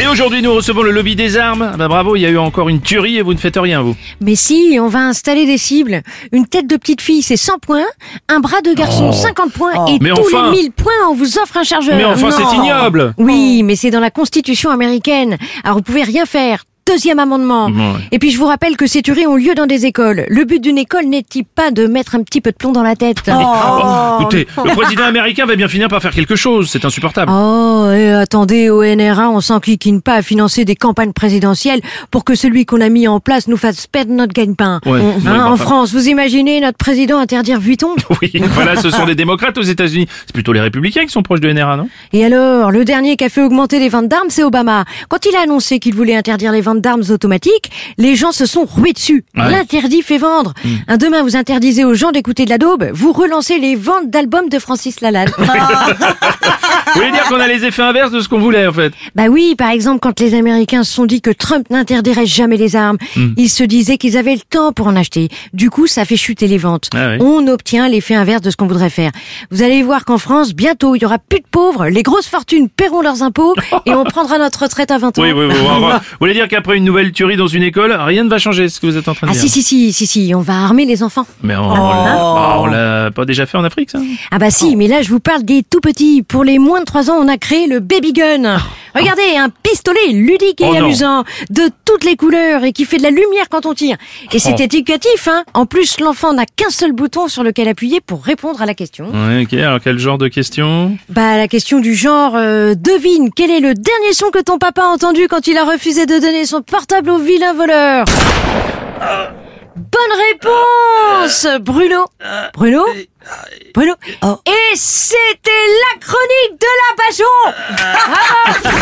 Et aujourd'hui, nous recevons le lobby des armes. Ah Bah bravo, il y a eu encore une tuerie et vous ne faites rien, vous. Mais si, on va installer des cibles. Une tête de petite fille, c'est 100 points. Un bras de garçon, 50 points. Et Oh. Mais tous enfin. les 1000 points, on vous offre un chargeur. Mais enfin, c'est ignoble Oui, mais c'est dans la Constitution américaine. Alors vous pouvez rien faire. Deuxième amendement. Ouais. Et puis je vous rappelle que ces tueries ont lieu dans des écoles. Le but d'une école n'est-il pas de mettre un petit peu de plomb dans la tête Oh, écoutez, le président américain va bien finir par faire quelque chose, c'est insupportable. Oh, et attendez, au NRA, on s'enquiquine pas à financer des campagnes présidentielles pour que celui qu'on a mis en place nous fasse perdre notre gagne-pain. Ouais, Hein, ouais, en enfin. France, vous imaginez notre président interdire Vuitton? Oui, voilà, ce sont des démocrates aux États-Unis. C'est plutôt les républicains qui sont proches de NRA, non? Et alors, le dernier qui a fait augmenter les ventes d'armes, c'est Obama. Quand il a annoncé qu'il voulait interdire les ventes d'armes automatiques, les gens se sont rués dessus. Ouais. L'interdit fait vendre. Un demain, vous interdisez aux gens d'écouter de la daube, vous relancez les ventes d'albums de Francis Lalanne. Vous voulez dire qu'on a les effets inverses de ce qu'on voulait, en fait? Bah oui, par exemple, quand les Américains se sont dit que Trump n'interdirait jamais les armes, Hmm. ils se disaient qu'ils avaient le temps pour en acheter. Du coup, ça fait chuter les ventes. Ah oui. On obtient l'effet inverse de ce qu'on voudrait faire. Vous allez voir qu'en France, bientôt, il y aura plus de pauvres, les grosses fortunes paieront leurs impôts et on prendra notre retraite à 20 ans. Oui, oui, oui. Vous voulez dire qu'après une nouvelle tuerie dans une école, rien ne va changer, ce que vous êtes en train de Ah dire si, si, si, si, si, on va armer les enfants. Mais on, bah, on l'a pas déjà fait en Afrique, ça? Ah bah si, mais là je vous parle des tout petits. Pour les moins de 3 ans, on a créé le baby gun. Regardez, un pistolet ludique et Oh amusant, de toutes les couleurs et qui fait de la lumière quand on tire. Et c'est Oh. éducatif, hein. En plus, l'enfant n'a qu'un seul bouton sur lequel appuyer pour répondre à la question. Ouais, ok, alors quel genre de question? Bah la question du genre, euh, devine, quel est le dernier son que ton papa a entendu quand il a refusé de donner son portable au vilain voleur? Bonne réponse Bruno Bruno? Bruno? Et c'était la chronique de la Bajon